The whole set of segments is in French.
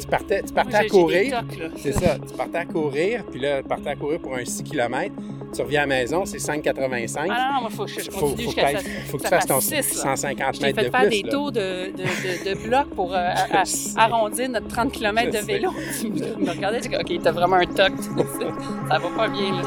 tu partais, tu partais Moi, à des courir. C'est ça. Tu partais à courir, puis là, tu partais à courir pour un 6 km. Tu reviens à la maison, c'est 5,85. Ah non, moi, faut que je faut, continue faut, jusqu'à que ça. faut que tu fasses ton fasse six, là. 150 Je t'ai mètres fait de faire plus. des là. tours de, de, de, de blocs pour euh, à- arrondir notre 30 km Je de sais. vélo. Tu me me regardais, tu dis, OK, t'as vraiment un toc. ça va pas bien, là.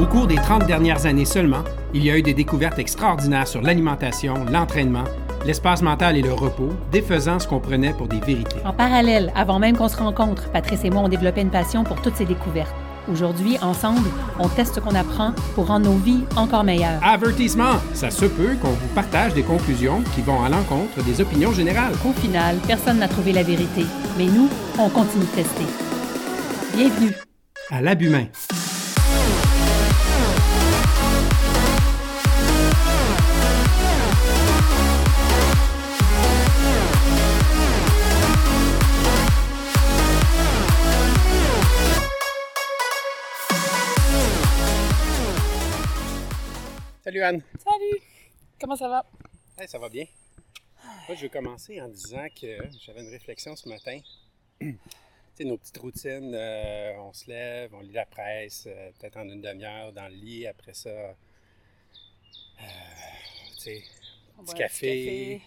Au cours des 30 dernières années seulement, il y a eu des découvertes extraordinaires sur l'alimentation, l'entraînement, l'espace mental et le repos, défaisant ce qu'on prenait pour des vérités. En parallèle, avant même qu'on se rencontre, Patrice et moi ont développé une passion pour toutes ces découvertes. Aujourd'hui, ensemble, on teste ce qu'on apprend pour rendre nos vies encore meilleures. Avertissement! Ça se peut qu'on vous partage des conclusions qui vont à l'encontre des opinions générales. Au final, personne n'a trouvé la vérité, mais nous, on continue de tester. Bienvenue. À l'abhumain. Salut Anne. Salut! Comment ça va? Hey, ça va bien? Moi, je vais commencer en disant que j'avais une réflexion ce matin. tu sais, nos petites routines, euh, on se lève, on lit la presse, euh, peut-être en une demi-heure dans le lit, après ça, euh, tu sais, On petit boit un café,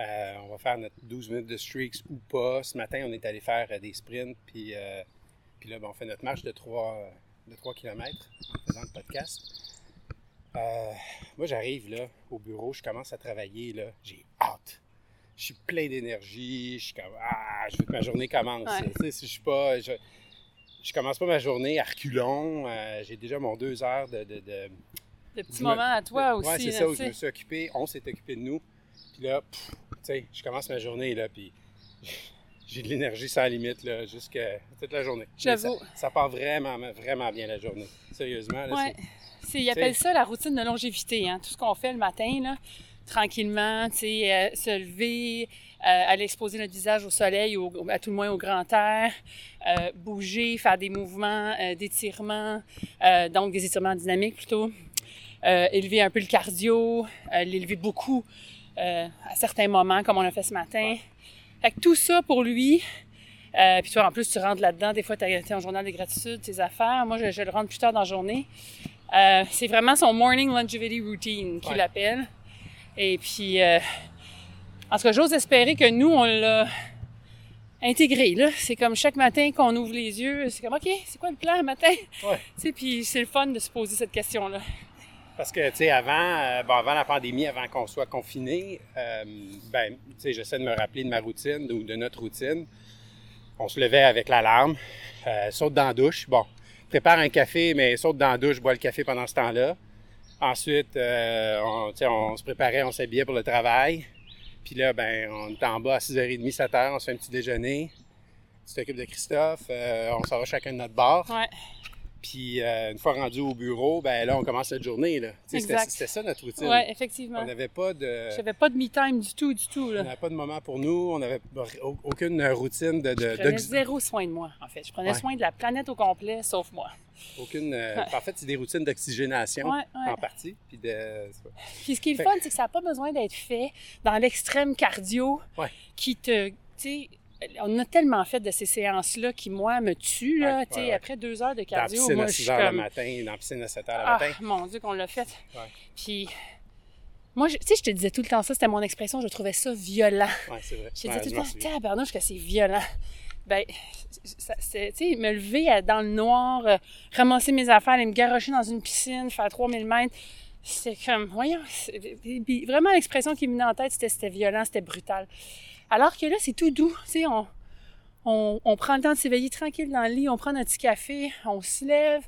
euh, on va faire notre 12 minutes de streaks ou pas. Ce matin, on est allé faire euh, des sprints, puis, euh, puis là, ben, on fait notre marche de 3, de 3 km en faisant le podcast. Euh, moi, j'arrive là au bureau, je commence à travailler là, j'ai hâte. Je suis plein d'énergie, je suis comme ah, je veux que ma journée commence. Ouais. Tu sais, si je suis pas, je, je commence pas ma journée à reculons. euh, j'ai déjà mon deux heures de, de, de- De petits me- moments à toi de- aussi. Ouais, c'est ça où je me suis occupé, on s'est occupé de nous. Puis là, pff, tu sais, je commence ma journée là, puis j'ai de l'énergie sans limite là, jusqu'à toute la journée. J'avoue. Ça, ça part vraiment, vraiment bien la journée. Sérieusement là, Ouais. C'est, ils appellent ça la routine de longévité. Hein? Tout ce qu'on fait le matin, là, tranquillement, tu sais, euh, se lever, euh, aller exposer notre visage au soleil, au- à tout le moins au grand air, euh, bouger, faire des mouvements d'étirement, donc des étirements dynamiques plutôt, élever un peu le cardio, l'élever beaucoup à certains moments, comme on a fait ce matin. Fait que tout ça pour lui, euh, puis toi, en plus, tu rentres là-dedans. Des fois, tu es en journal de gratitude, tes affaires. Moi, je, je le rentre plus tard dans la journée. Euh, c'est vraiment son morning longevity routine qu'il Ouais. appelle. Et puis, euh, en tout cas, j'ose espérer que nous, on l'a intégré. Là. C'est comme chaque matin qu'on ouvre les yeux, c'est comme, OK, c'est quoi le plan le matin? Ouais. Tu sais, puis c'est le fun de se poser cette question-là. Parce que, tu sais, avant, euh, bon, avant la pandémie, avant qu'on soit confiné, euh, ben, tu sais, j'essaie de me rappeler de ma routine ou de notre routine. On se levait avec l'alarme, euh, saute dans la douche. Bon, prépare un café, mais saute dans la douche, bois le café pendant ce temps-là. Ensuite, euh, on, on se préparait, on s'habillait pour le travail. Puis là, ben, on est en bas à 6h30, 7h, on se fait un petit déjeuner. Tu t'occupes de Christophe, euh, on s'en va chacun de notre bar. Ouais. Puis euh, une fois rendu au bureau, ben là, on commence notre journée. C'était ça notre routine. Ouais, effectivement. On n'avait pas de. J'avais pas de me-time du tout, du tout. On Là. n'avait pas de moment pour nous, on n'avait au- aucune routine de. de- Je prenais zéro soin de moi, en fait. Je prenais Ouais. soin de la planète au complet, sauf moi. aucune, euh, En fait, c'est des routines d'oxygénation Ouais, en partie. Puis de. Puis ce qui est le Fait- fun, c'est que ça n'a pas besoin d'être fait dans l'extrême cardio qui te. Tu sais, on a tellement fait de ces séances-là qui, moi, me tuent. Là, Ouais, ouais, ouais. Après deux heures de Dans la cardio, moi, à je 6 suis h comme. le matin, dans la piscine à 7 h le Ah, matin. mon Dieu, qu'on l'a fait. Puis. Moi, je- tu sais, je te disais tout le temps ça, c'était mon expression, je trouvais ça violent. Ouais, c'est vrai. Je te disais tout je le temps, tabarnouche, que c'est violent. Ben, tu sais, me lever à- dans le noir, euh, ramasser mes affaires, aller me garocher dans une piscine, faire 3000 mètres, c'est comme, voyons, vraiment l'expression qui me venait en tête, c'était violent, c'était brutal. Alors que là, c'est tout doux, tu sais, on, on, on prend le temps de s'éveiller tranquille dans le lit, on prend notre petit café, on se lève,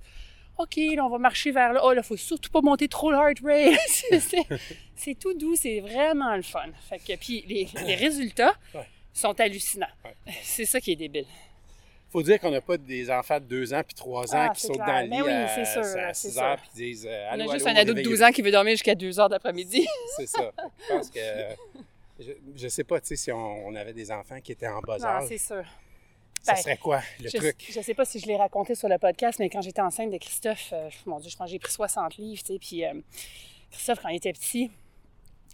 OK, là, on va marcher vers là. Oh, là, faut surtout pas monter trop le heart rate. C'est- tout doux, c'est vraiment le fun. Fait que, puis les, les résultats Ouais. sont hallucinants. Ouais. C'est ça qui est débile. faut dire qu'on n'a pas des enfants de 2 ans puis 3 ans Ah, qui sautent clair. dans le lit Ben oui, à, c'est sûr, à c'est 6 sûr. heures puis disent euh, On a juste allô, un ado de réveillez-vous. 12 ans qui veut dormir jusqu'à 2 heures d'après-midi. C'est ça. Je pense que. Je, je sais pas, tu sais, si on, on avait des enfants qui étaient en bas âge, c'est sûr. ça Ben, serait quoi le je, truc? je sais pas si je l'ai raconté sur le podcast, mais quand j'étais enceinte de Christophe, euh, mon Dieu, je pense que j'ai pris 60 livres, tu sais, puis euh, Christophe, quand il était petit,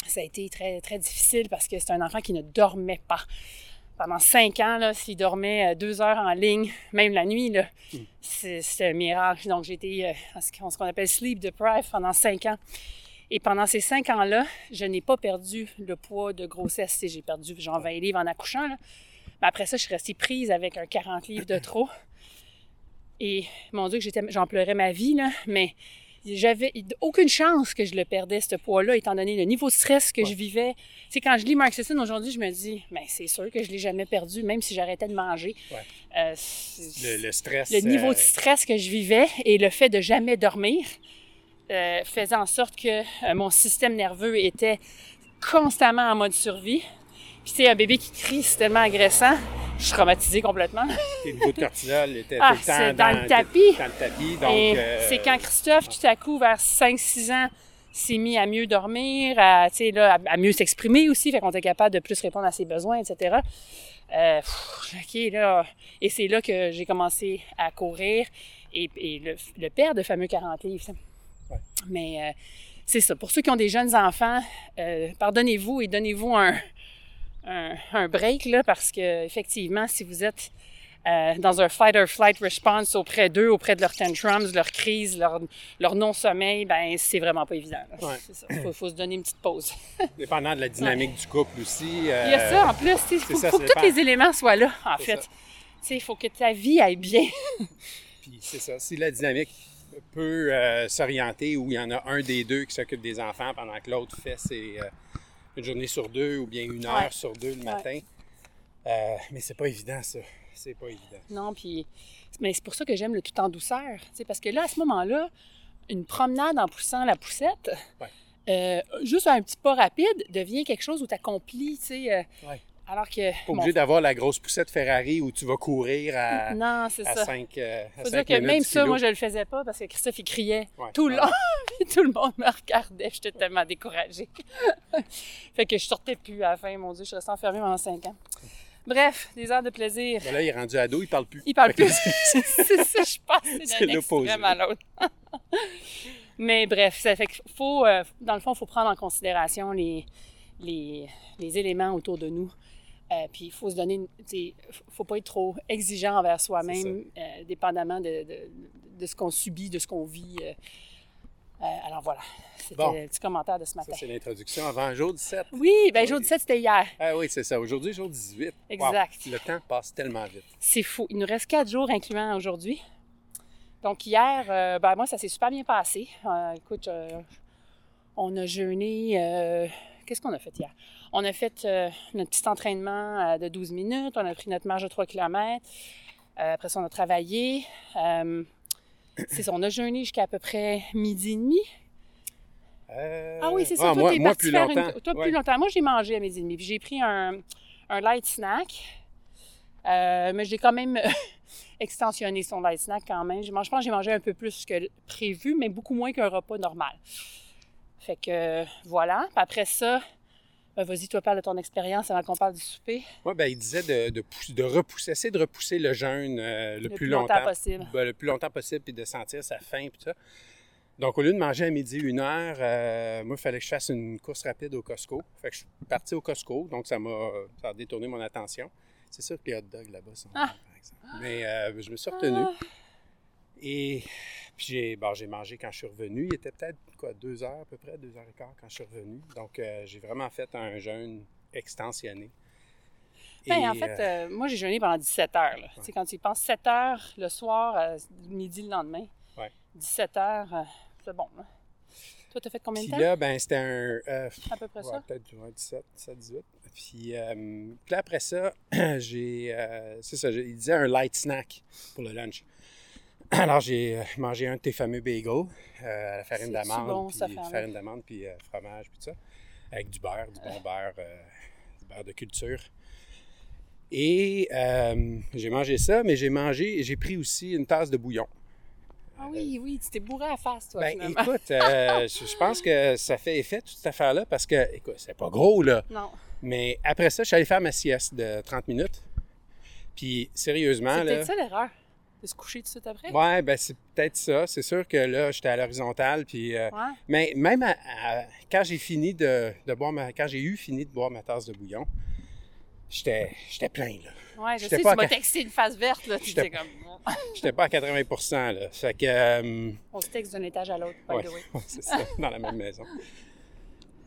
ça a été très, très difficile parce que c'est un enfant qui ne dormait pas. pendant cinq ans, là, s'il dormait euh, deux heures en ligne, même la nuit, là, c'est c'est un miracle. Donc, j'ai été euh, en ce qu'on- ce qu'on appelle sleep deprived pendant cinq ans. Et pendant ces cinq ans-là, je n'ai pas perdu le poids de grossesse. J'ai perdu genre 20 livres en accouchant. là. Mais après ça, je suis restée prise avec un 40 livres de trop. Et mon Dieu, j'en pleurais ma vie, là, mais j'avais aucune chance que je le perdais, ce poids-là, étant donné le niveau de stress que je vivais. Tu sais, quand je lis Mark Sisson aujourd'hui, je me dis, ben, c'est sûr que je l'ai jamais perdu, même si j'arrêtais de manger. Ouais. Euh, le stress. le niveau euh, de stress que je vivais et le fait de jamais dormir euh, faisait en sorte que euh, mon système nerveux était constamment en mode survie. Puis, tu sais, un bébé qui crie, c'est tellement agressant. Je suis traumatisée complètement. tes niveaux de cortisol étaient Ah, tout le temps c'est dans le tapis. Dans le tapis. Donc, Et euh, c'est quand Christophe, tout à coup, vers 5-6 ans, s'est mis à mieux dormir, à, tu sais, là, à, à mieux s'exprimer aussi, fait qu'on était capable de plus répondre à ses besoins, etc. Euh, pff, là. Et c'est là que j'ai commencé à courir et, et le, le perdre, le fameux 40 livres. Ouais. Mais euh, c'est ça. Pour ceux qui ont des jeunes enfants, euh, pardonnez-vous et donnez-vous un, un, un break, là, parce que effectivement, si vous êtes euh, dans un fight or flight response auprès d'eux, auprès de leurs tantrums, leur crise, leur, leur non-sommeil, ben c'est vraiment pas évident. Ouais. Ça. Faut, faut se donner une petite pause. dépendant de la dynamique du couple aussi. Il y a ça en plus. Il faut, ça, faut ça que tous les éléments soient là, en fait. Il faut que ta vie aille bien. Puis c'est ça. Si la dynamique peut euh, s'orienter où il y en a un des deux qui s'occupe des enfants pendant que l'autre fait ses, euh, une journée sur deux ou bien une heure Ouais. sur deux le matin. Euh, mais c'est pas évident, ça. C'est pas évident. Non, puis. Mais c'est pour ça que j'aime le tout en douceur. Parce que là, à ce moment-là, une promenade en poussant la poussette, Ouais. euh, juste un petit pas rapide, devient quelque chose où tu accomplis, tu sais. euh, Ouais. Alors que. Pas obligé d'avoir la grosse poussette Ferrari où tu vas courir à, Non, c'est à ça. 5 euh, à Faut cinq dire que même ça, kilo. moi, je le faisais pas parce que Christophe, il criait Ouais. tout le Ouais. long. Puis tout le monde me regardait. J'étais tellement découragée. fait que je sortais plus à la fin, mon Dieu. Je restée enfermée pendant cinq ans. Bref, des heures de plaisir. Ben là, il est rendu ado, il parle plus. Il parle plus. c'est ça, je passe C'est d'un l'opposé. extrême à l'autre. Mais bref, ça fait qu'il faut, euh, dans le fond, il faut prendre en considération les, les, les éléments autour de nous. Euh, puis il faut se donner, sais, faut pas être trop exigeant envers soi-même, euh, dépendamment de, de, de ce qu'on subit, de ce qu'on vit. euh. Alors voilà, c'était Bon. le petit commentaire de ce matin. Ça, c'est l'introduction avant jour 17. Oui, ben jour 17, c'était hier. Ah oui, c'est ça. Aujourd'hui, jour 18. Wow. Exact. Le temps passe tellement vite. C'est fou. Il nous reste quatre jours, incluant aujourd'hui. Donc, hier, euh, ben, moi, ça s'est super bien passé. Euh, écoute, on a jeûné. euh, Qu'est-ce qu'on a fait hier? On a fait euh, notre petit entraînement euh, de 12 minutes. On a pris notre marche de 3 km. après ça, on a travaillé. Euh, c'est ça, on a jeûné jusqu'à à peu près midi et demi. Euh, Ah oui, c'est ça. ah, toi, t'es parti faire longtemps. une... Toi, Ouais. plus longtemps. Moi, j'ai mangé à midi et demi. Puis j'ai pris un, un light snack. Euh, mais j'ai quand même extensionné son light snack quand même. Je pense que j'ai mangé un peu plus que prévu, mais beaucoup moins qu'un repas normal. Fait que euh, voilà. Puis après ça, ben, vas-y, toi, parle de ton expérience avant qu'on parle du souper. Ouais, ben, il disait de, de, pousser- de repousser, essayer de repousser le jeûne euh, le, plus longtemps, possible. ben, le plus longtemps possible, puis de sentir sa faim, puis tout ça. Donc, au lieu de manger à midi, une heure, euh, moi, il fallait que je fasse une course rapide au Costco. Fait que je suis parti au Costco, donc ça m'a ça a détourné mon attention. C'est sûr que les hot dogs là-bas sont Ah. bons, par exemple. Mais euh, je me suis retenu. Ah, Et puis j'ai bon, mangé quand je suis revenu. Il était peut-être quoi, deux heures à peu près, deux heures et quart quand je suis revenu. Donc euh, j'ai vraiment fait un jeûne extensionné. Ben, Et, en fait, euh, euh, moi, j'ai jeûné pendant 17 heures. là. Tu sais, quand tu y penses, 7 heures le soir, euh, midi le lendemain. Ouais. 17 heures, c'est bon. là. Toi, t'as fait combien de puis temps? là, ben c'était un. à peu près ouais, ça? peut-être ouais, 17, 17, 18. Puis, puis là, après ça, j'ai. c'est ça, il disait un light snack pour le lunch. Alors, j'ai euh, mangé un de tes fameux bagels euh, à la farine d'amande, bon, puis farine? d'amande, puis euh, fromage, puis tout ça, avec du beurre, du bon beurre, du beurre de culture. Et j'ai mangé ça, mais j'ai mangé, j'ai pris aussi une tasse de bouillon. Ah oui, oui, tu t'es bourré à la face, toi, Ben, finalement. écoute, euh, je je pense que ça fait effet, toute cette affaire-là, parce que, écoute, c'est pas gros, là. Non. Mais après ça, je suis allé faire ma sieste de 30 minutes. Puis, sérieusement, là. peut-être ça l'erreur, de se coucher tout de suite après? Ouais, ben c'est peut-être ça. C'est sûr que là, j'étais à l'horizontale. Puis, euh, Ouais. mais même à- à- quand j'ai fini de, de boire ma, quand j'ai eu fini de boire ma tasse de bouillon, j'étais j'étais plein, là. Ouais, je sais, pas tu m'as texté une face verte, là. Tu J'étais- disais comme. J'étais pas à 80 là. Fait que... euh, On se texte d'un étage à l'autre, by Ouais, the way. ouais, c'est ça, dans la même maison.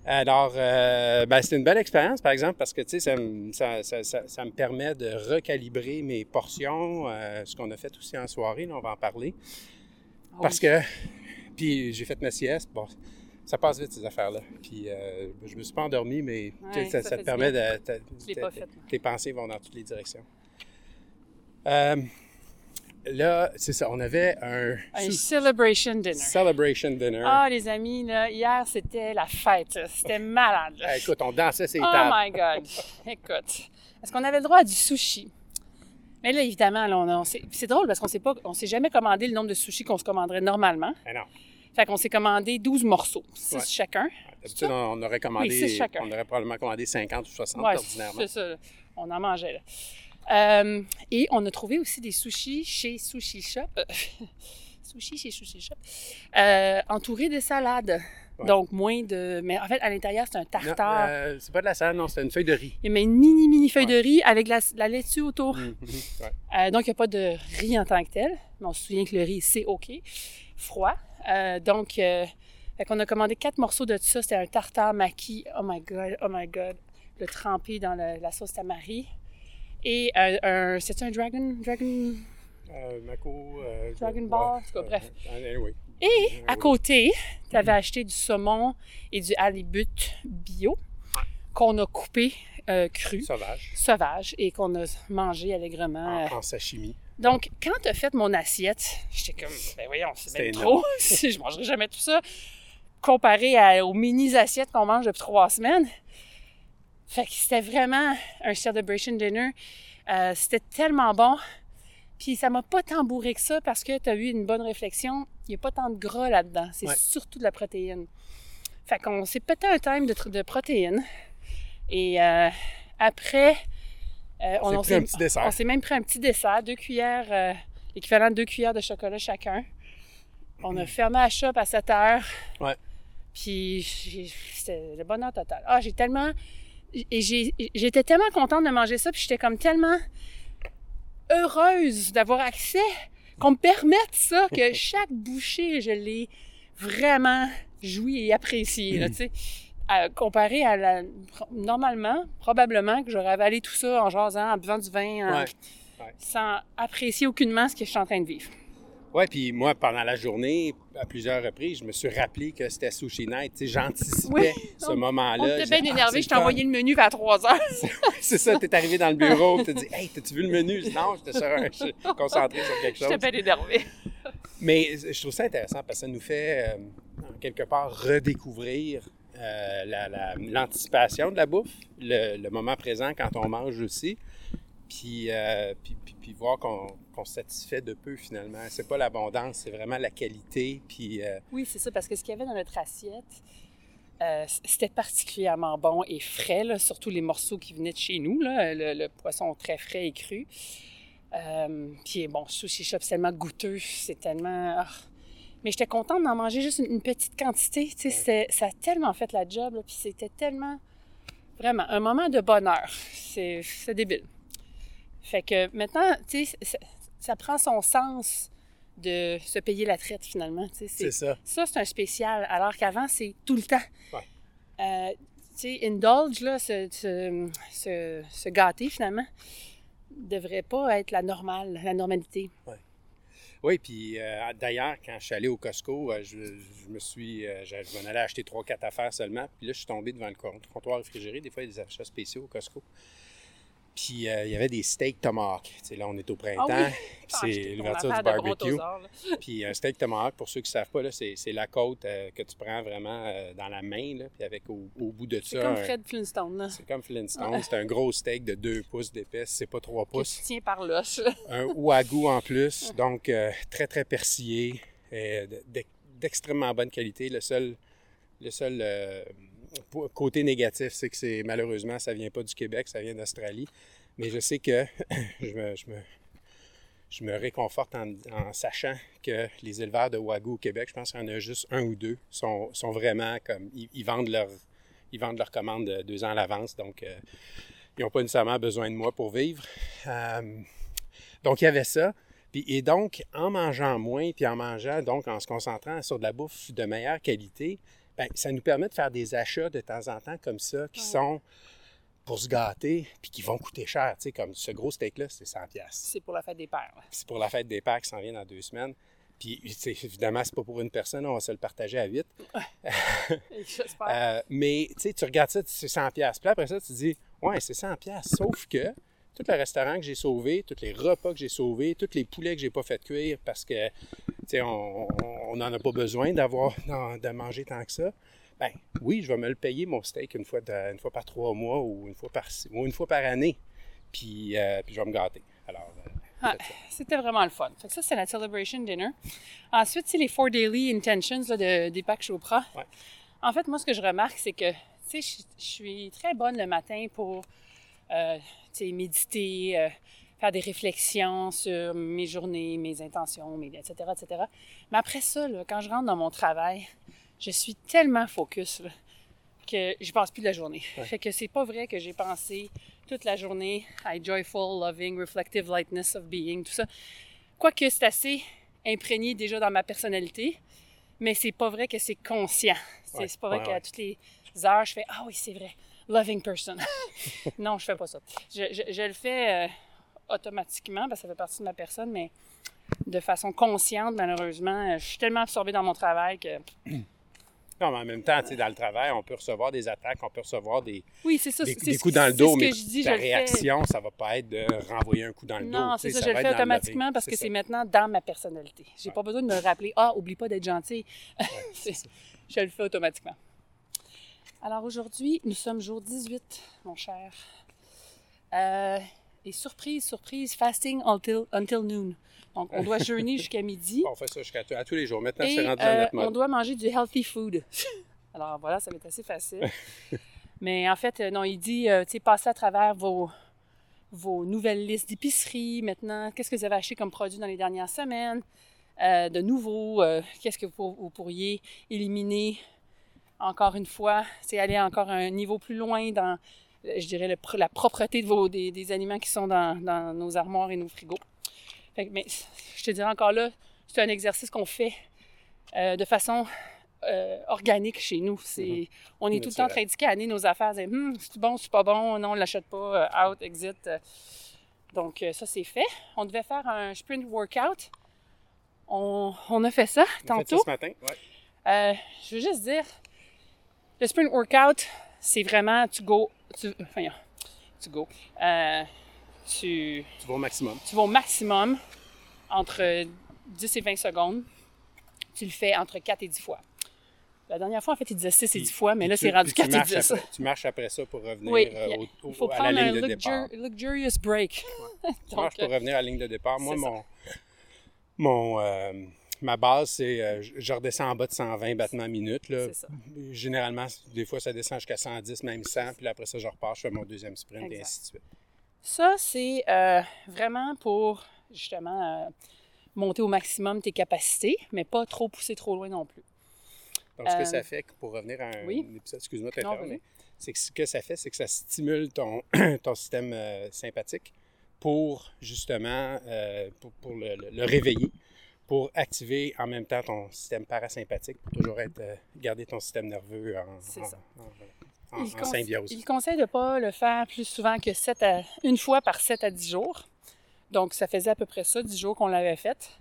Alors, euh, ben, c'était une belle expérience, par exemple, parce que, tu sais, ça, me- ça, ça- me permet de recalibrer mes portions, euh, ce qu'on a fait aussi en soirée, là, on va en parler. Ah Parce oui. que, puis j'ai fait ma sieste, bon, ça passe vite, ces affaires-là. Puis euh, je me suis pas endormi, mais Ouais, ça, te permet de... moi. Tes pensées vont dans toutes les directions. Là, c'est ça, on avait un... Un celebration dinner. celebration dinner. Ah, les amis, là, hier, c'était la fête. C'était malade. là. Ah, écoute, on dansait ces Oh tables. my God. Écoute, est-ce qu'on avait le droit à du sushi? Mais là, évidemment, là, on, a- on s'est- c'est drôle parce qu'on sait pas, on s'est jamais commandé le nombre de sushis qu'on se commanderait normalement. Ah non. Fait qu'on s'est commandé 12 morceaux, 6 Ouais. chacun. D'habitude, on, on aurait commandé, Oui, six chacun. on aurait probablement commandé 50 ou 60 Ouais, ordinairement. c'est ça. On en mangeait, là. Euh, et on a trouvé aussi des sushis chez Sushi Shop. sushi chez Sushi Shop. Euh, entourés de salades. Ouais. Donc, moins de... Mais en fait, à l'intérieur, c'est un tartare. euh, c'est pas de la salade, non, c'est une feuille de riz. Il y a une mini, mini feuille Ouais. de riz avec la, la laitue autour. Mhm, ouais. Euh, donc, il n'y a pas de riz en tant que tel. Mais on se souvient que le riz, c'est OK. Froid. Euh, donc, euh, qu'on a commandé quatre morceaux de ça. C'était un tartare maki. Oh my God, oh my God. Le trempé dans le- la sauce tamari. Et un, un c'est un dragon, dragon? Euh, Mako. euh, Dragon Ball, en tout cas, euh, bref. euh, anyway. Et à côté, tu avais acheté du saumon et du halibut bio qu'on a coupé euh, cru, Sauvage. sauvage, et qu'on a mangé allègrement. euh, En, en sashimi. Donc, quand tu as fait mon assiette, j'étais comme, ben voyons, c'est bien trop. je mangerai jamais tout ça. Comparé à- aux mini-assiettes qu'on mange depuis trois semaines. Fait que c'était vraiment un celebration dinner. Euh, c'était tellement bon. Puis ça m'a pas tant bourré que ça parce que tu as eu une bonne réflexion. Il n'y a pas tant de gras là-dedans. C'est Ouais. surtout de la protéine. Fait qu'on s'est pété un time de, de protéines. Et euh, après, euh, On s'est pris un petit dessert. on s'est même pris un petit dessert, deux cuillères, euh, équivalent de deux cuillères de chocolat chacun. On a fermé la shop à 7 heures. Ouais. Puis c'était le bonheur total. Ah, j'ai tellement. Et j'étais tellement contente de manger ça, puis j'étais comme tellement heureuse d'avoir accès, qu'on me permette ça, que chaque bouchée, je l'ai vraiment joui et apprécié, là, tu sais. À- comparé à la... Normalement, probablement que j'aurais avalé tout ça en jasant, en buvant du vin, en- Ouais. Ouais. sans apprécier aucunement ce que je suis en train de vivre. Ouais, puis moi, pendant la journée, à plusieurs reprises, je me suis rappelé que c'était Sushi Night. J'anticipais Oui. ce moment-là. Je bien Ah, énervé, je t'ai envoyé le menu vers 3 heures. C'est ça, t'es arrivé dans le bureau, t'as dit, hey, t'as-tu vu le menu? Non, j'étais un- concentré sur quelque chose. J'étais bien énervé. Mais je trouve ça intéressant parce que ça nous fait, euh, en quelque part, redécouvrir euh, la- la- l'anticipation de la bouffe, le, le moment présent quand on mange aussi, puis, euh, puis, puis- puis voir qu'on se satisfait de peu finalement. C'est pas l'abondance, c'est vraiment la qualité, puis euh, Oui, c'est ça, parce que ce qu'il y avait dans notre assiette, euh, c'était particulièrement bon et frais, là, surtout les morceaux qui venaient de chez nous, là, le, le poisson très frais et cru. Euh, puis bon, sushi shop, c'est tellement goûteux, c'est tellement... ah. Mais j'étais contente d'en manger juste une, une petite quantité, tu sais, ça a tellement fait la job, là, puis c'était tellement... Vraiment, un moment de bonheur. C'est débile. Fait que maintenant, tu sais, ça, ça prend son sens de se payer la traite finalement. c'est ça. ça, c'est un spécial, alors qu'avant, c'est tout le temps. Ouais. Euh, tu sais, indulge, là, se, se, se- se gâter, finalement, devrait pas être la normale, la normalité. Oui, puis euh, d'ailleurs, quand je suis allé au Costco, euh, je, je me suis. euh, je, m'en allais acheter trois, quatre affaires seulement. Puis là, je suis tombé devant le comptoir réfrigéré. Des fois, il y a des achats spéciaux au Costco. Puis euh, il y avait des steaks tomahawk. Là, on est au printemps. Ah oui. Puis Ah, c'est l'ouverture du barbecue. Puis un steak tomahawk, pour ceux qui ne savent pas, là, c'est, c'est la côte euh, que tu prends vraiment euh, dans la main. Là, puis avec au, au bout de C'est ça. comme un- Fred Flintstone, là. c'est comme Flintstone. Ouais. C'est un gros steak de 2 pouces d'épaisse. C'est pas 3 Que pouces tiens par l'os. un wagyu en plus, donc très très persillé, d'extrêmement bonne qualité. Le seul, le seul côté négatif, c'est que c'est malheureusement ça vient pas du Québec, ça vient d'Australie. Mais je sais que je, me, réconforte en, sachant que les éleveurs de wagyu au Québec, je pense qu'il y en a juste un ou deux, sont, vraiment comme ils, vendent leur ils vendent deux ans à l'avance, donc euh, ils n'ont pas nécessairement besoin de moi pour vivre. Euh, donc, il y avait ça. Puis, et donc, en mangeant moins, puis en mangeant, donc en se concentrant sur de la bouffe de meilleure qualité, ben, ça nous permet de faire des achats de temps en temps comme ça qui sont pour se gâter, puis qui vont coûter cher. Tu sais, comme ce gros steak-là, c'est 100$. C'est pour la fête des pères. C'est pour la fête des pères qui s'en vient dans deux semaines. Puis, évidemment, c'est pas pour une personne, on va se le partager à huit. J'espère. Euh, mais, tu sais, tu regardes ça, c'est 100$. Puis après ça, tu te dis, ouais, c'est 100$. Sauf que tout le restaurant que j'ai sauvé, tous les repas que j'ai sauvés, tous les poulets que j'ai pas fait cuire parce que, tu on n'en a pas besoin d'avoir, de manger tant que ça. Ben oui, je vais me le payer, mon steak, une fois, une fois par trois mois ou une fois par, ou une fois par année. Puis, euh, puis je vais me gâter. Alors, euh, ah, c'était vraiment le fun. Fait que ça, c'est la celebration dinner. Ensuite, c'est les Four Daily Intentions là, de Deepak Chopra. Ouais. En fait, moi, ce que je remarque, c'est que, tu sais, je suis très bonne le matin pour, euh, méditer, euh, faire des réflexions sur mes journées, mes intentions, mes, etc., etc. Mais après ça, là, quand je rentre dans mon travail, je suis tellement focus là, que je pense plus de la journée. Ouais. Fait que c'est pas vrai que j'ai pensé toute la journée à joyful, loving, reflective lightness of being, tout ça. Quoique c'est assez imprégné déjà dans ma personnalité, mais c'est pas vrai que c'est conscient. C'est Ouais, pas vrai ouais, qu'à toutes les heures, je fais Ah oui, c'est vrai, loving person. non, je fais pas ça. Je, je- je le fais euh, automatiquement parce que ça fait partie de ma personne, mais de façon consciente, malheureusement, euh, je suis tellement absorbée dans mon travail que. non, mais en même temps, tu sais, dans le travail, on peut recevoir des attaques, on peut recevoir des, Oui, c'est ça. des, des coups dans le dos, ce mais dis, ta réaction, ça va pas être de renvoyer un coup dans le dos. Non, c'est ça, je le fais automatiquement parce que C'est maintenant dans ma personnalité. J'ai pas besoin de me rappeler Ah, oublie pas d'être gentil. Je le fais automatiquement. Alors aujourd'hui, nous sommes jour 18, mon cher. Euh, et surprise, surprise, fasting until, until noon. Donc, on doit jeûner jusqu'à midi. On fait ça jusqu'à à tous les jours. Maintenant, Et c'est rendu euh, on doit manger du healthy food. Alors voilà, ça va être assez facile. Mais en fait, euh, non, il dit, euh, tu sais, passez à travers vos, vos nouvelles listes d'épicerie maintenant. Qu'est-ce que vous avez acheté comme produit dans les dernières semaines? Euh, de nouveau, euh, qu'est-ce que vous, vous pourriez éliminer encore une fois? C'est aller encore un niveau plus loin dans, je dirais, le la propreté de vos, des, des aliments qui sont dans, dans nos armoires et nos frigos. Fait que, mais je te dirais encore là, c'est un exercice qu'on fait euh, de façon euh, organique chez nous. C'est, On est tout le temps très indiqué à aller nos affaires, Hum, c'est bon, c'est pas bon, non, on l'achète pas, euh, out, exit. Donc, ça, c'est fait. On devait faire un sprint workout. On, on a fait ça On a fait ça tantôt. ce matin. Ouais. Je veux juste dire, le sprint workout, c'est vraiment, tu go, tu, enfin, tu go, euh, tu, Tu vas au maximum. tu vas au maximum entre 10 et 20 secondes. Tu le fais entre 4 et 10 fois. La dernière fois, en fait, il disait 6 et 10 fois, mais là, c'est rendu puis tu 4 et marches 10. après- Tu marches après ça pour revenir Oui, euh, au- au- Il faut à la un ligne de luxur- départ. luxurious break. Tu marches pour revenir à la ligne de départ. Moi, ça. mon, mon, euh, ma base, c'est euh, je redescends en bas de 120 battements minute. Là. C'est ça. Généralement, des fois, ça descend jusqu'à 110, même 100. Puis après ça, je repars, je fais mon deuxième sprint et ainsi de suite. Ça, c'est euh, vraiment pour, justement, euh, monter au maximum tes capacités, mais pas trop pousser trop loin non plus. Donc, ce que Euh, ça fait, que pour revenir à un oui. épisode, excuse-moi de c'est que ce que ça fait, c'est que ça stimule ton, ton système euh, sympathique pour justement euh, pour, pour le, le- le réveiller, pour activer en même temps ton système parasympathique, pour toujours être, euh, garder ton système nerveux en, en- Il en symbiose. Il conseille de ne pas le faire plus souvent que 7 à, une fois par 7 à 10 jours. Donc, ça faisait à peu près ça, 10 jours qu'on l'avait fait.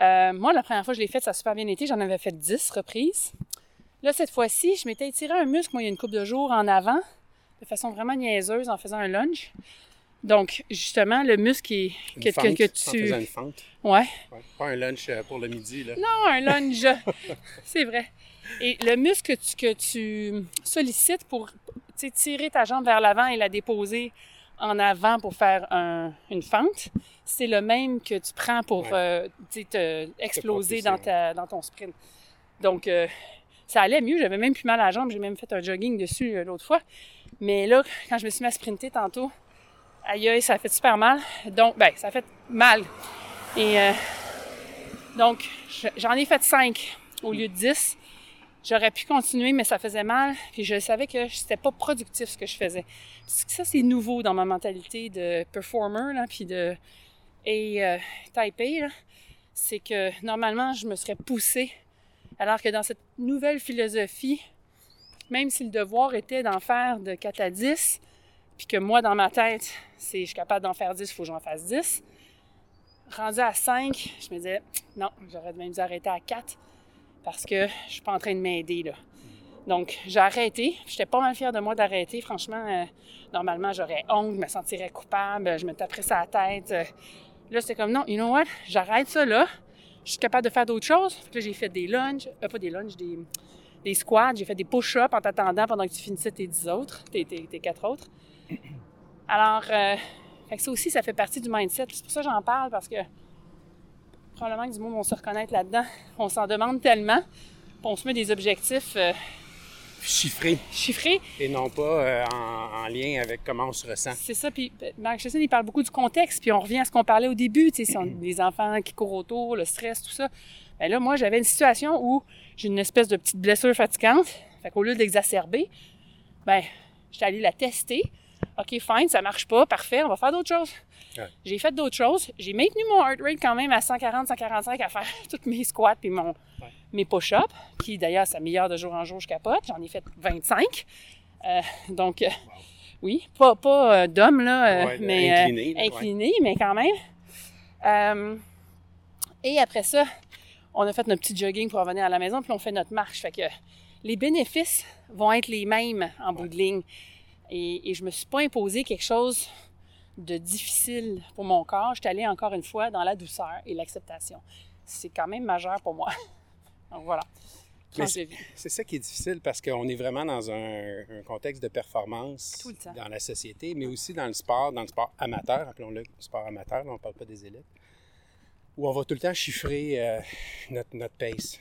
Euh, moi, la première fois que je l'ai fait, ça a super bien été. J'en avais fait 10 reprises. Là, cette fois-ci, je m'étais étiré un muscle, moi, il y a une couple de jours en avant, de façon vraiment niaiseuse, en faisant un lunge. Donc, justement, le muscle Une que, que- fente, que en tu... une fente. Ouais. Ouais. Pas un lunch euh, pour le midi. Là. Non, un lunge. c'est vrai. Et le muscle que tu, que tu sollicites pour tirer ta jambe vers l'avant et la déposer en avant pour faire un- une fente, c'est le même que tu prends pour Ouais. euh, te exploser dans, ta, dans ton sprint. Donc, euh, ça allait mieux. J'avais même plus mal à la jambe. J'ai même fait un jogging dessus euh, l'autre fois. Mais là, quand je me suis mis à sprinter tantôt, aïe aïe, ça a fait super mal. Donc, ben, ça fait mal. Et euh, donc, je- j'en ai fait 5 au lieu de 10. J'aurais pu continuer, mais ça faisait mal. Puis je savais que c'était pas productif ce que je faisais. Ça, c'est nouveau dans ma mentalité de performer, là, puis de et euh, Taipei. C'est que normalement, je me serais poussée. Alors que dans cette nouvelle philosophie, même si le devoir était d'en faire de 4 à 10, puis que moi, dans ma tête, c'est je suis capable d'en faire 10, il faut que j'en fasse 10. Rendu à 5, je me disais, non, j'aurais même dû arrêter à 4 parce que je suis pas en train de m'aider, là. Donc, j'ai arrêté. J'étais pas mal fière de moi d'arrêter. Franchement, euh, normalement, j'aurais honte, je me sentirais coupable, je me taperais la tête. là, c'était comme, non, you know what? J'arrête ça, là. Je suis capable de faire d'autres choses. Là, j'ai fait des lunges, euh, pas des lunges, des, des squats, j'ai fait des push-ups en t'attendant pendant que tu finissais tes 10 autres, tes, tes, tes 4 autres. Alors, euh, ça aussi, ça fait partie du mindset. C'est pour ça que j'en parle, parce que probablement que du monde vont se reconnaître là-dedans. On s'en demande tellement, on se met des objectifs euh, chiffrés. Chiffrés. Et non pas euh, en, lien avec comment on se ressent. C'est ça. Puis Marc Chassin, il parle beaucoup du contexte, puis on revient à ce qu'on parlait au début, tu sais, les enfants qui courent autour, le stress, tout ça. Bien là, moi, j'avais une situation où j'ai une espèce de petite blessure fatigante. Fait qu'au lieu d'exacerber, ben, j'étais allée la tester. OK, fine, ça marche pas, parfait, on va faire d'autres choses. J'ai fait d'autres choses. J'ai maintenu mon heart rate quand même à 140, 145 à faire toutes mes squats et mon, mes push-ups, qui d'ailleurs s'améliore de jour en jour, je capote. J'en ai fait 25. Euh, donc, euh, oui, pas, pas euh, d'homme, là, mais incliné, incliné mais quand même. et après ça, on a fait notre petit jogging pour revenir à la maison, puis on fait notre marche. Fait que les bénéfices vont être les mêmes en bout de ligne. Et, et je me suis pas imposé quelque chose de difficile pour mon corps. Je suis allée encore une fois dans la douceur et l'acceptation. C'est quand même majeur pour moi. Donc voilà. C'est ça qui est difficile parce qu'on est vraiment dans un, contexte de performance dans la société, mais aussi dans le sport, dans le sport amateur, appelons-le sport amateur, on ne parle pas des élites, où on va tout le temps chiffrer euh, notre, notre pace.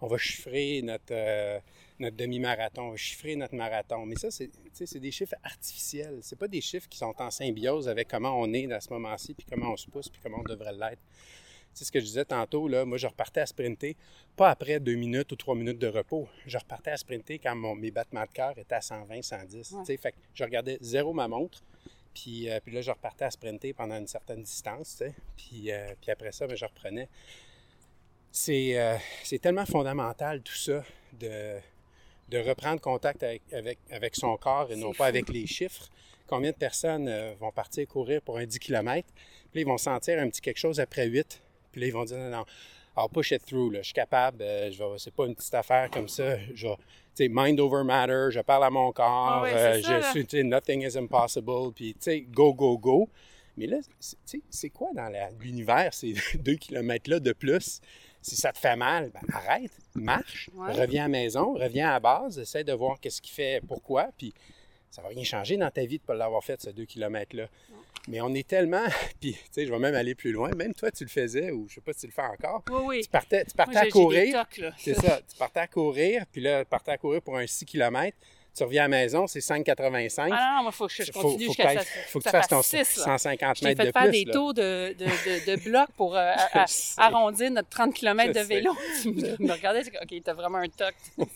On va chiffrer notre, euh, notre demi-marathon, on va chiffrer notre marathon. Mais ça, c'est des chiffres artificiels. C'est pas des chiffres qui sont en symbiose avec comment on est à ce moment-ci, puis comment on se pousse, puis comment on devrait l'être. C'est ce que je disais tantôt, là, moi je repartais à sprinter, pas après deux minutes ou trois minutes de repos. Je repartais à sprinter quand mon, mes battements de cœur étaient à 120, 110. Fait je regardais zéro ma montre, puis, euh, puis là je repartais à sprinter pendant une certaine distance, puis, euh, puis après ça, ben, je reprenais. Euh, c'est tellement fondamental tout ça de, de reprendre contact avec, avec, son corps et non pas avec les chiffres. Combien de personnes euh, vont partir courir pour un 10 km, puis ils vont sentir un petit quelque chose après 8, puis là, ils vont dire non, non, I'll push it through, là, je suis capable, euh, je c'est pas une petite affaire comme ça, je sais, mind over matter, je parle à mon corps, ah euh, je suis, tu sais, nothing is impossible, puis tu sais, go, go, go. Mais là, tu sais, c'est quoi dans l'univers, ces deux kilomètres-là de plus? Si ça te fait mal, ben arrête, marche, reviens à la maison, reviens à la base, essaie de voir qu'est-ce qui fait, pourquoi, puis ça va rien changer dans ta vie de ne pas l'avoir fait, ce deux kilomètres-là. Mais on est tellement. Puis, tu sais, je vais même aller plus loin. Même toi, tu le faisais, ou je sais pas si tu le fais encore. Oui, oui. Tu partais, tu partais à courir. C'est ça. Tu partais à courir, puis là, tu partais à courir pour un 6 km tu reviens à la maison, c'est 5,85. Ah non, il faut que je continue jusqu'à ça. faut que tu fasses ton 150 mètres de plus. Fait faire des tours de, de, de, blocs pour euh, arrondir notre 30 km de vélo. tu me regardais, OK, t'as vraiment un toc.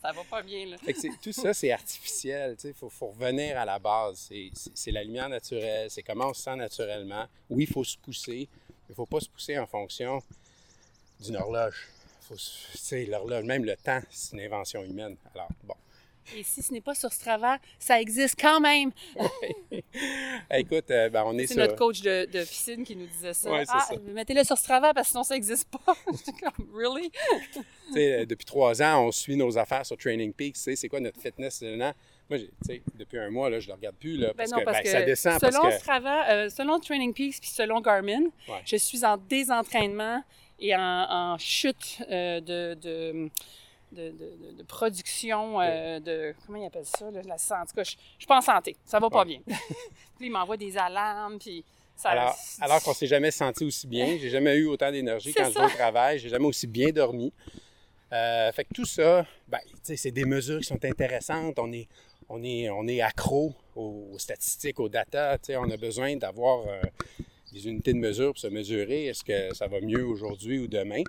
ça va pas bien, là. tout ça, c'est artificiel. Il faut, faut, revenir à la base. C'est la lumière naturelle. C'est comment on se sent naturellement. Oui, il faut se pousser. Il ne faut pas se pousser en fonction d'une horloge. L'horloge, même le temps, c'est une invention humaine. Alors, bon. Et si ce n'est pas sur Strava, ça existe quand même. Écoute, euh, ben, on est, C'est notre coach de, de, piscine qui nous disait ça. ah, mettez-le sur Strava parce que sinon ça n'existe pas. comme, really? Euh, depuis trois ans, on suit nos affaires sur Training Peaks. C'est quoi notre fitness Moi, depuis un mois, là, je ne le regarde plus là, ben parce, que, ben, ça descend. Selon parce que... Strava, euh, selon Training Peaks puis selon Garmin, je suis en désentraînement et en, chute de de, production euh, de. Comment il appelle ça? la santé. En tout cas, je, ne suis pas en santé. Ça va pas bien. puis il m'envoie des alarmes, puis. Ça, alors, alors qu'on s'est jamais senti aussi bien, j'ai jamais eu autant d'énergie quand je vais au travail, j'ai jamais aussi bien dormi. Euh, fait que tout ça, ben, c'est des mesures qui sont intéressantes. On est, on est, on est accro aux, statistiques, aux data. On a besoin d'avoir euh, des unités de mesure pour se mesurer. Est-ce que ça va mieux aujourd'hui ou demain?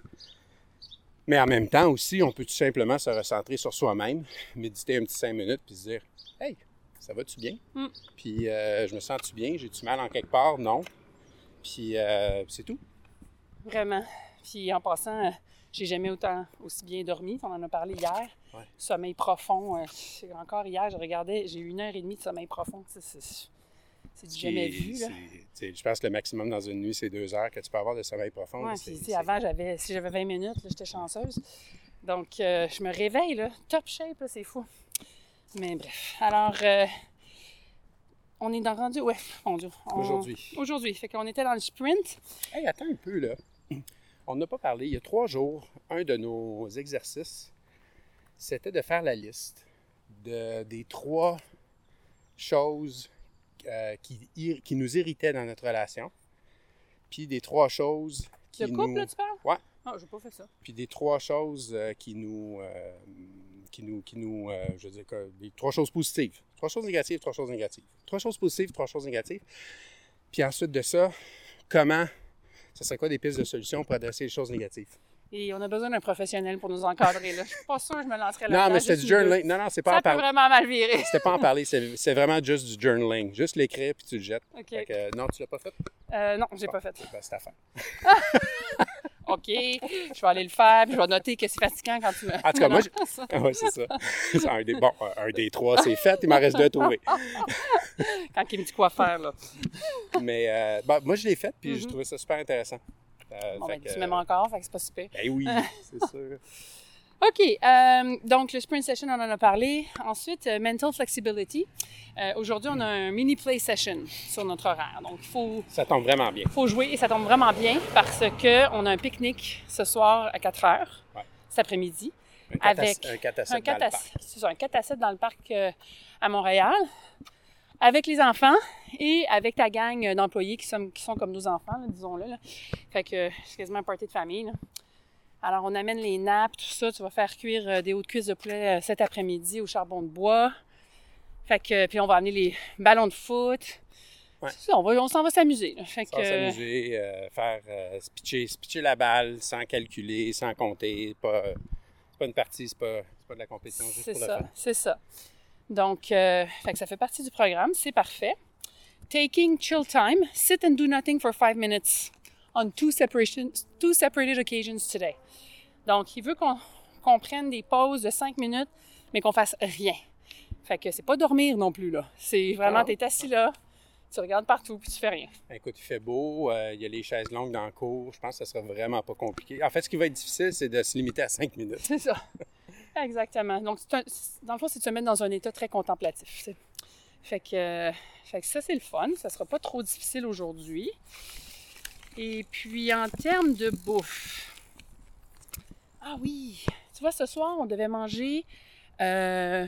Mais en même temps aussi, on peut tout simplement se recentrer sur soi-même, méditer un petit cinq minutes, puis se dire Hey, ça va-tu bien? Mm. Puis euh, je me sens-tu bien? J'ai-tu mal en quelque part? Non. Puis euh, c'est tout. Vraiment. Puis en passant, euh, j'ai jamais autant aussi bien dormi. On en a parlé hier. Ouais. Sommeil profond. euh, encore hier, je regardais, j'ai eu une heure et demie de sommeil profond. C'est, c'est, du jamais vu. Là. Je pense que le maximum dans une nuit, c'est deux heures que tu peux avoir de sommeil profond. Puis, avant, j'avais, si j'avais 20 minutes, j'étais chanceuse. Donc, euh, je me réveille, là, top shape, là, c'est fou. Mais bref. Alors, euh, on est dans rendu. Ouais, mon Dieu. on- Aujourd'hui. Aujourd'hui. Fait qu'on était dans le sprint. Hey, attends un peu, là. On n'a pas parlé. Il y a trois jours, un de nos exercices, c'était de faire la liste de, des trois choses euh, qui, nous irritaient dans notre relation, puis des trois choses qui Le couple, nous... là, tu parles? Ouais. Ah, j'ai pas fait ça. Puis des trois choses euh, qui nous... euh, qui nous, qui nous euh, je veux dire, que- des trois choses positives. Trois choses négatives, trois choses négatives. Trois choses positives, trois choses négatives. Puis ensuite de ça, comment... Ça serait quoi des pistes de solutions pour adresser les choses négatives? Et on a besoin d'un professionnel pour nous encadrer, là. Je suis pas sûre que je me lancerais là Non, mais c'était du journaling. Non, non, c'est pas Ça en peut parler. vraiment mal virer. C'était pas en parler, c'est vraiment juste du journaling. Juste l'écrire puis tu le jettes. OK. Fait que, non, tu l'as pas fait? Euh, non, j'ai pas fait. Ben, c'est ta affaire. OK, je vais aller le faire, puis je vais noter que c'est fatigant quand tu me... En tout cas, moi, j'ai- Ah ouais, c'est ça. Un des, bon, un des trois, c'est fait. Il m'en reste deux à trouver. Quand il me dit quoi faire, là. Mais euh, bon, moi, je l'ai fait puis Mhm. je trouvais ça super intéressant. Euh, Bon, ben, que, tu m'aimes encore, fait que c'est pas super. Ben oui, c'est sûr. OK, euh, donc le sprint session, on en a parlé. Ensuite, euh, mental flexibility. Euh, Aujourd'hui, on a un mini play session sur notre horaire. Donc, il faut, Ça tombe vraiment bien. faut jouer et ça tombe vraiment bien parce qu'on a un pique-nique ce soir à 4 heures, Ouais. cet après-midi. Un 4 Avec un 4 à 7 un 4 dans à le parc. c'est ça, un 4 à 7 dans le parc à Montréal, avec les enfants et avec ta gang d'employés qui sont, qui sont comme nos enfants, disons-le. là. Fait que c'est quasiment un party de famille. là. Alors, on amène les nappes, tout ça. Tu vas faire cuire euh, des hauts de cuisses de poulet euh, cet après-midi au charbon de bois. Fait que, puis on va amener les ballons de foot. Ouais. C'est ça, on, va- on s'en va s'amuser. Fait Sans que, s'amuser, euh, faire euh, pitcher, pitcher la balle sans calculer, sans compter. Pas, c'est pas une partie, c'est pas, c'est pas de la compétition, juste C'est pour le ça, fun. c'est ça. Donc, euh, fait que ça fait partie du programme, c'est parfait. Taking chill time, sit and do nothing for five minutes on two, separation, two separated occasions today. Donc, il veut qu'on prenne des pauses de cinq minutes, mais qu'on fasse rien. Fait que c'est pas dormir non plus, là. C'est vraiment, t'es assis là, tu regardes partout, puis tu fais rien. Écoute, il fait beau, euh, il y a les chaises longues dans le cours. Je pense que ça sera vraiment pas compliqué. En fait, ce qui va être difficile, c'est de se limiter à 5 minutes. C'est ça. Exactement. Donc, un- dans le fond, c'est de se mettre dans un état très contemplatif. Fait que, euh, fait que ça, c'est le fun. Ça sera pas trop difficile aujourd'hui. Et puis, en termes de bouffe. Ah oui! Tu vois, ce soir, on devait manger euh,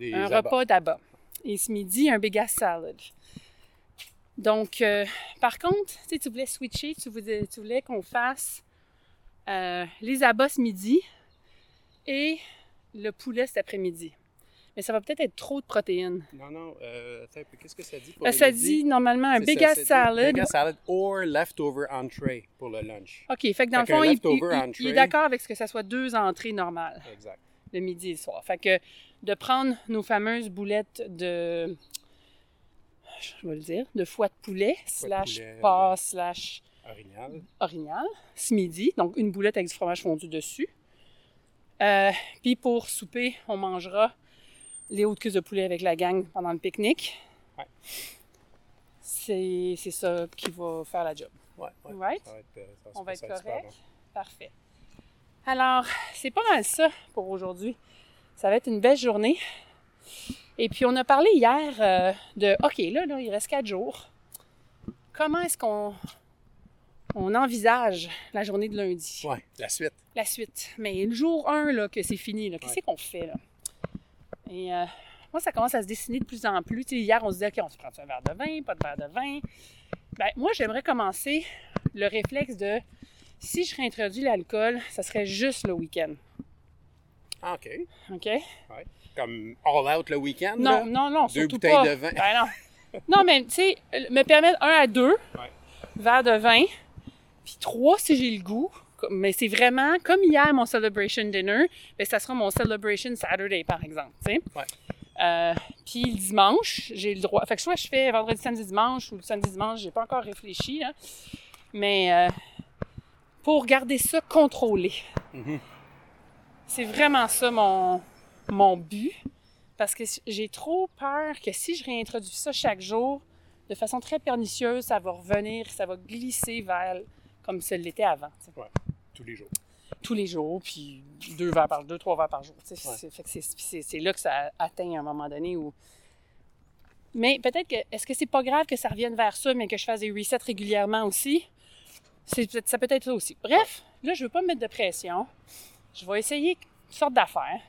un abats. repas d'abat. Et ce midi, un big ass salad. Donc, euh, par contre, tu voulais switcher, tu voulais, tu voulais qu'on fasse les abats ce midi et le poulet cet après-midi. Mais ça va peut-être être trop de protéines. Non, non, euh, attends qu'est-ce que ça dit pour Euh, le ça midi? dit normalement un big ass salad. Big ass salad or leftover entree pour le lunch. OK, fait que dans Fait le fond, il, il- est d'accord avec ce que ça soit deux entrées normales, Exact. le midi et le soir. Fait que de prendre nos fameuses boulettes de, je vais le dire, de foie de poulet, slash poulet, porc, slash Orignal. orignal, ce midi. Donc, une boulette avec du fromage fondu dessus. Euh, Puis pour souper, on mangera les hautes cuisses de poulet avec la gang pendant le pique-nique. Ouais. C'est ça qui va faire la job. Ouais, ouais. Right? Ça va être, euh, On va être correct? bon. Parfait. Alors, c'est pas mal ça pour aujourd'hui. Ça va être une belle journée. Et puis, on a parlé hier euh, de, OK, là, là, il reste quatre jours. Comment est-ce qu'on on envisage la journée de lundi? Ouais, la suite. La suite. Mais le jour 1, là, que c'est fini, là, qu'est-ce Ouais. qu'on fait, là? Et euh, moi, ça commence à se dessiner de plus en plus. Hier, on se disait, OK, on se prend un verre de vin, pas de verre de vin? Ben, moi, j'aimerais commencer le réflexe de si je réintroduis l'alcool, ça serait juste le week-end. Ah, OK. OK? Comme all out le week-end, Non, là? non, non, Deux bouteilles pas. de vin. Ben non. Non, mais tu sais, me permettre un à deux Ouais. verres de vin, puis trois si j'ai le goût, mais c'est vraiment comme hier mon celebration dinner, ben ça sera mon celebration Saturday par exemple, tu sais. Ouais. Euh, puis le dimanche, j'ai le droit. Fait que soit je fais vendredi, samedi, dimanche ou le samedi, dimanche, j'ai pas encore réfléchi, là. Mais euh, pour garder ça contrôlé. Mhm. C'est vraiment ça mon, mon but. Parce que j'ai trop peur que si je réintroduis ça chaque jour, de façon très pernicieuse, ça va revenir, ça va glisser vers comme ça l'était avant. Ouais, tous les jours. Tous les jours, puis deux verres par deux, trois verres par jour. Ouais. C'est- là que ça atteint à un moment donné où. Mais peut-être que. Est-ce que c'est pas grave que ça revienne vers ça, mais que je fasse des resets régulièrement aussi? Ça peut être ça aussi. Bref, là, je veux pas me mettre de pression. Je vais essayer toutes sortes d'affaires.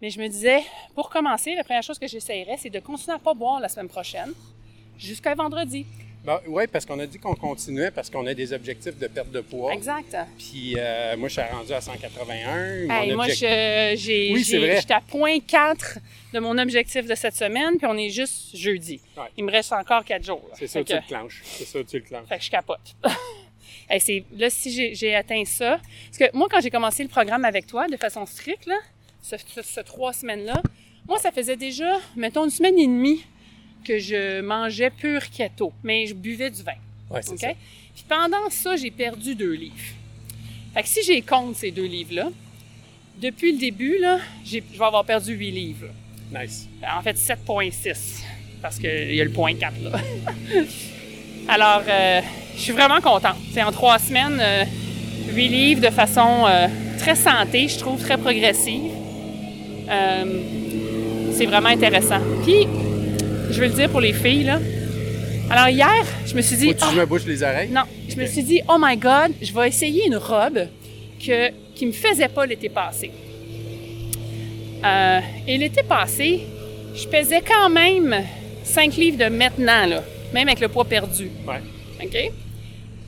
Mais je me disais, pour commencer, la première chose que j'essayerais, c'est de continuer à pas boire la semaine prochaine jusqu'à vendredi. Oui, parce qu'on a dit qu'on continuait parce qu'on a des objectifs de perte de poids. Exact. Puis euh, moi, je suis rendu à 181. Mon Hey, moi, objectif- j'ai, Oui, j'étais à point 4 de mon objectif de cette semaine, puis on est juste jeudi. Ouais. Il me reste encore 4 jours. C'est ça, Fait tu que- le clenches. C'est ça, tu le clenches. Fait que je capote. Hey, c'est, là, si j'ai, j'ai atteint ça, parce que moi, quand j'ai commencé le programme avec toi, de façon stricte, là, ce, ce- ce trois semaines-là, moi, ça faisait déjà, mettons, une semaine et demie que je mangeais pur keto, mais je buvais du vin. Ouais, c'est OK? ça. Puis pendant ça, j'ai perdu deux livres. Fait que si j'ai compte ces deux livres-là, depuis le début, là, j'ai- je vais avoir perdu huit livres. là. Nice. En fait, 7,6. Parce qu'il y a le point 4 là. Alors, euh, je suis vraiment contente. C'est en trois semaines, euh, huit livres de façon euh, très santé, je trouve, très progressive. C'est vraiment intéressant. Puis, je veux le dire pour les filles, là. Alors, hier, je me suis dit. Faut que tu me bouches les oreilles? non, je me suis dit, oh my God, je vais essayer une robe que, qui me faisait pas l'été passé. Euh, et l'été passé, je pesais quand même 5 livres de maintenant, là, même avec le poids perdu. Ouais. OK?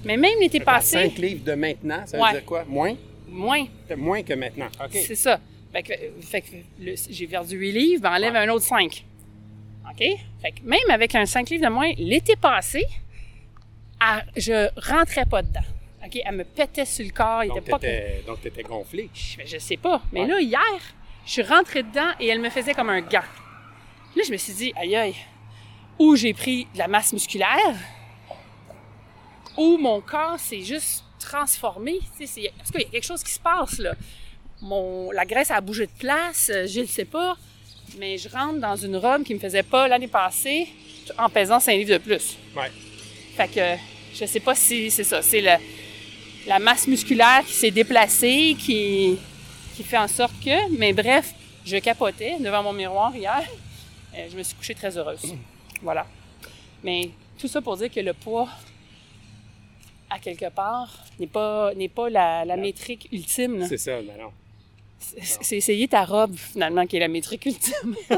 Mais même l'été passé, 5 livres de maintenant, ça veut Ouais. dire quoi? Moins? moins. Moins que maintenant. OK. C'est ça. Fait que, fait que le- j'ai perdu 8 livres, ben enlève Ouais. un autre 5. OK? Fait que même avec un 5 livres de moins, l'été passé, elle- je rentrais pas dedans. OK? Elle me pétait sur le corps. Il Donc, était pas t'étais, donc, t'étais gonflé. je, je sais pas. Mais Ouais. là, hier, je suis rentrée dedans et elle me faisait comme un gant. Là, je me suis dit, aïe aïe, ou j'ai pris de la masse musculaire, ou mon corps s'est juste transformé. Parce qu'il y a quelque chose qui se passe, là. Mon, la graisse a bougé de place, euh, je ne sais pas. Mais je rentre dans une robe qui me faisait pas l'année passée en pesant 5 livres de plus. Ouais. Fait que je sais pas si c'est ça. C'est la masse musculaire qui s'est déplacée, qui, qui fait en sorte que. Mais bref, je capotais devant mon miroir hier. Euh, je me suis couchée très heureuse. Voilà. Mais tout ça pour dire que le poids, à quelque part, n'est pas, n'est pas la, la métrique ultime. C'est ça, mais non. C'est essayer ta robe, finalement, qui est la métrique ultime.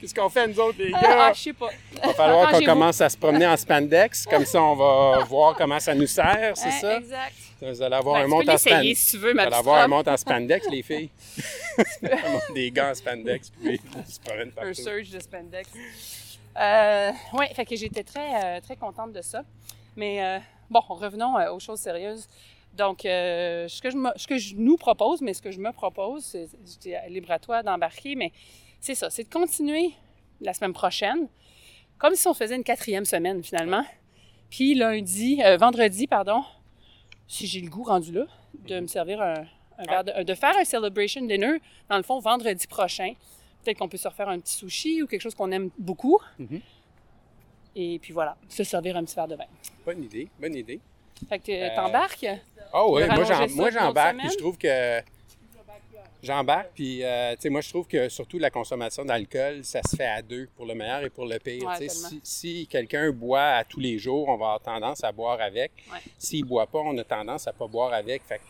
Qu'est-ce qu'on fait, nous autres, les ah, gars? je sais pas. Il va falloir qu'on commence à se promener en spandex. Comme ça, on va voir comment ça nous sert, c'est Hein, ça? Exact. Vous allez avoir Ben, un monte en spandex. si tu veux, Vous ma allez petite avoir un monte en spandex, les filles. Des gants en spandex, puis se promènent un partout. surge de spandex. Euh, oui, fait que j'étais très, euh, très contente de ça. Mais euh, bon, revenons euh, aux choses sérieuses. Donc, euh, ce, que je me- ce que je nous propose, mais ce que je me propose, c'est j'étais libre à toi d'embarquer, mais c'est ça, c'est de continuer la semaine prochaine, comme si on faisait une quatrième semaine finalement. Puis lundi, euh, vendredi, pardon, si j'ai le goût rendu là, de me servir un, un verre de, de faire un celebration dinner, dans le fond, vendredi prochain. Peut-être qu'on peut se refaire un petit sushi ou quelque chose qu'on aime beaucoup. Mhm. Et puis voilà, se servir un petit verre de vin. Bonne idée, bonne idée. Fait que Euh, t'embarques? Oh oui, moi, j'embarque, puis je trouve que j'embarque, puis euh, tu sais, moi je trouve que surtout la consommation d'alcool, ça se fait à deux, pour le meilleur et pour le pire. Ouais, si si quelqu'un boit à tous les jours, on va avoir tendance à boire avec. Ouais. S'il boit pas, on a tendance à pas boire avec. Fait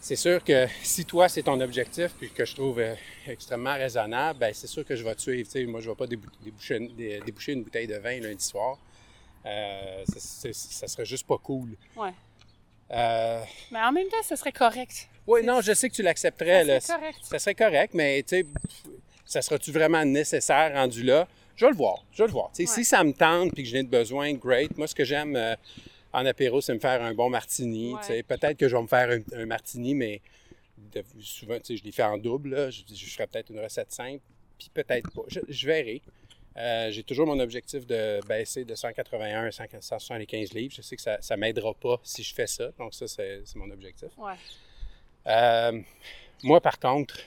c'est sûr que si toi c'est ton objectif, puis que je trouve euh, extrêmement raisonnable, ben c'est sûr que je vais te suivre. Sais, moi je vais pas débou- déboucher, déboucher une bouteille de vin lundi soir. Euh, ça, ça serait juste pas cool. Ouais. Euh, Mais en même temps, ce serait correct. oui, non, je sais que tu l'accepterais. Ça là. serait correct. Ça serait correct, mais tu sais, ça sera-tu vraiment nécessaire rendu là? Je vais le voir. Je vais le voir. Ouais. Si ça me tente puis que de besoin, great. Moi, ce que j'aime, euh, en apéro, c'est me faire un bon martini. Ouais. tu sais. Peut-être que je vais me faire un, un martini, mais de- souvent, tu sais, je l'ai fait en double. là. Je, je ferais peut-être une recette simple, puis peut-être pas. Je, je verrai. Euh, J'ai toujours mon objectif de baisser de 181 à 100 175 livres. Je sais que ça ne m'aidera pas si je fais ça. Donc, ça, c'est c'est mon objectif. Ouais. Euh, moi, par contre,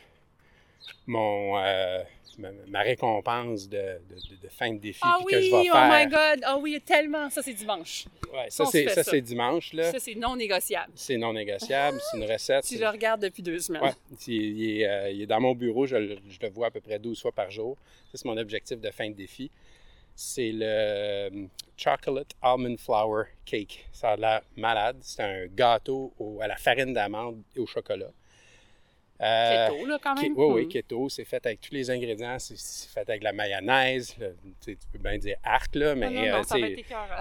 mon, euh, ma, ma récompense de, de- fin de défi Ah puis que oui, je vais oh faire. my God! Ah oui, tellement! Ça, c'est dimanche. Ouais, ça, c'est, ça, ça. c'est dimanche. Là. Ça, c'est non négociable. C'est non négociable. C'est une recette. Tu le regardes depuis deux semaines. Ouais, il, il est, euh, il est dans mon bureau, je, le- je le vois à peu près 12 fois par jour. Ça, c'est mon objectif de fin de défi. C'est le euh, Chocolate Almond Flour Cake. Ça a l'air malade. C'est un gâteau au- à la farine d'amande et au chocolat. Euh, Keto, là, quand même. Oui, oui, Hmm. keto. C'est fait avec tous les ingrédients. C'est, fait avec la mayonnaise. tu peux bien dire arc, là, mais non, non, euh,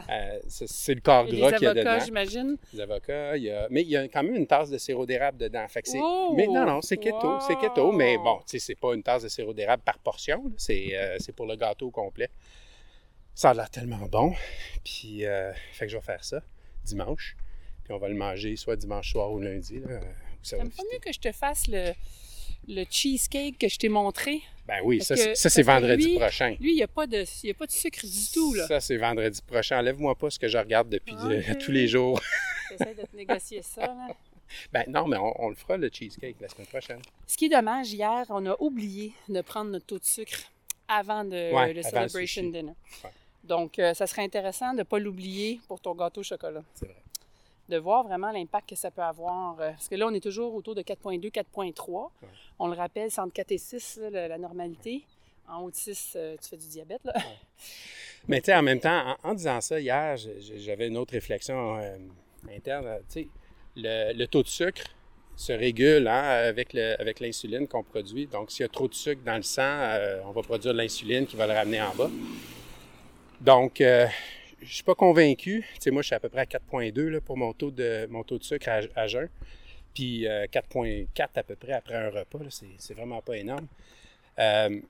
euh, c'est, le corps Et gras les qu'il y a avocats, dedans j'imagine. des avocats. Il y a... Mais il y a quand même une tasse de sirop d'érable dedans. Fait que c'est... Oh! Mais non, non, c'est keto. C'est keto, mais bon, tu sais, c'est pas une tasse de sirop d'érable par portion. C'est, euh, pour le gâteau au complet. Ça a l'air tellement bon. Puis, euh, fait que je vais faire ça dimanche. Puis on va le manger soit dimanche soir ou lundi. Là, ça T'aimes pas mieux que je te fasse le, le cheesecake que je t'ai montré? Ben oui, Parce ça, que- c'est- ça, vendredi lui- prochain. Lui, il n'y a, pas de- y a pas de sucre du tout, là. Ça, c'est vendredi prochain. Enlève-moi pas ce que je regarde depuis de- tous les jours. J'essaie de te négocier ça, là. Ben non, mais on, on le fera, le cheesecake, la semaine prochaine. Ce qui est dommage, hier, on a oublié de prendre notre taux de sucre avant de, Ouais, le avant Celebration. Dinner. Ouais. Donc, euh, ça serait intéressant de ne pas l'oublier pour ton gâteau au chocolat. C'est vrai. De voir vraiment l'impact que ça peut avoir. euh, parce que là, on est toujours autour de 4,2, 4,3. Ouais. On le rappelle, c'est entre 4 et 6, là, la, normalité. En haut de 6, euh, tu fais du diabète, là. Mais tu sais, en même temps, en, en disant ça, hier, j'avais une autre réflexion euh, interne. Tu sais, le, le taux de sucre se régule hein, avec, le- avec l'insuline qu'on produit. Donc, s'il y a trop de sucre dans le sang, euh, on va produire de l'insuline qui va le ramener en bas. Donc, euh, je suis pas convaincu. Tu sais, moi, je suis à peu près à 4,2 là, pour mon taux, de, mon taux de sucre à, à jeun. Puis euh, 4,4 à peu près après un repas. C'est vraiment pas énorme. Euh,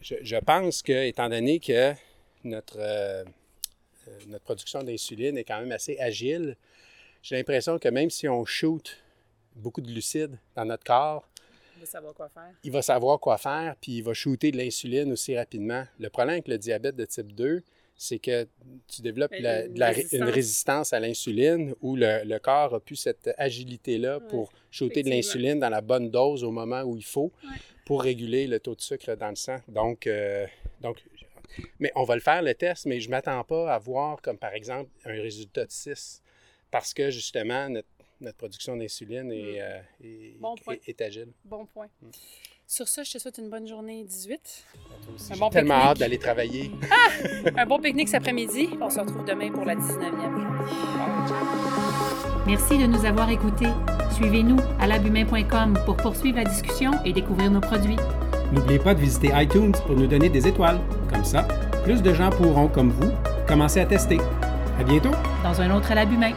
je, je pense que, étant donné que notre, euh, euh, notre production d'insuline est quand même assez agile, j'ai l'impression que même si on shoot beaucoup de glucides dans notre corps, On va savoir quoi faire. il va savoir quoi faire, puis il va shooter de l'insuline aussi rapidement. Le problème avec le diabète de type 2, c'est que tu développes la- une la- résistance. une résistance à l'insuline où le, le corps a plus cette agilité-là Ouais, pour shooter de l'insuline dans la bonne dose au moment où il faut Ouais. pour réguler le taux de sucre dans le sang. Donc, euh, donc mais on va le faire, le test, mais je ne m'attends pas à voir, comme par exemple, un résultat de 6 parce que justement, notre, notre production d'insuline est, Mm. euh, est- Bon point. est- est agile. Bon point. Sur ça, je te souhaite une bonne journée 18. Un J'ai bon tellement hâte d'aller travailler. Un bon pique-nique cet après-midi. On se retrouve demain pour la 19e. Merci de nous avoir écoutés. Suivez-nous à labumain.com pour poursuivre la discussion et découvrir nos produits. N'oubliez pas de visiter iTunes pour nous donner des étoiles. Comme ça, plus de gens pourront, comme vous, commencer à tester. À bientôt! Dans un autre à l'abus main.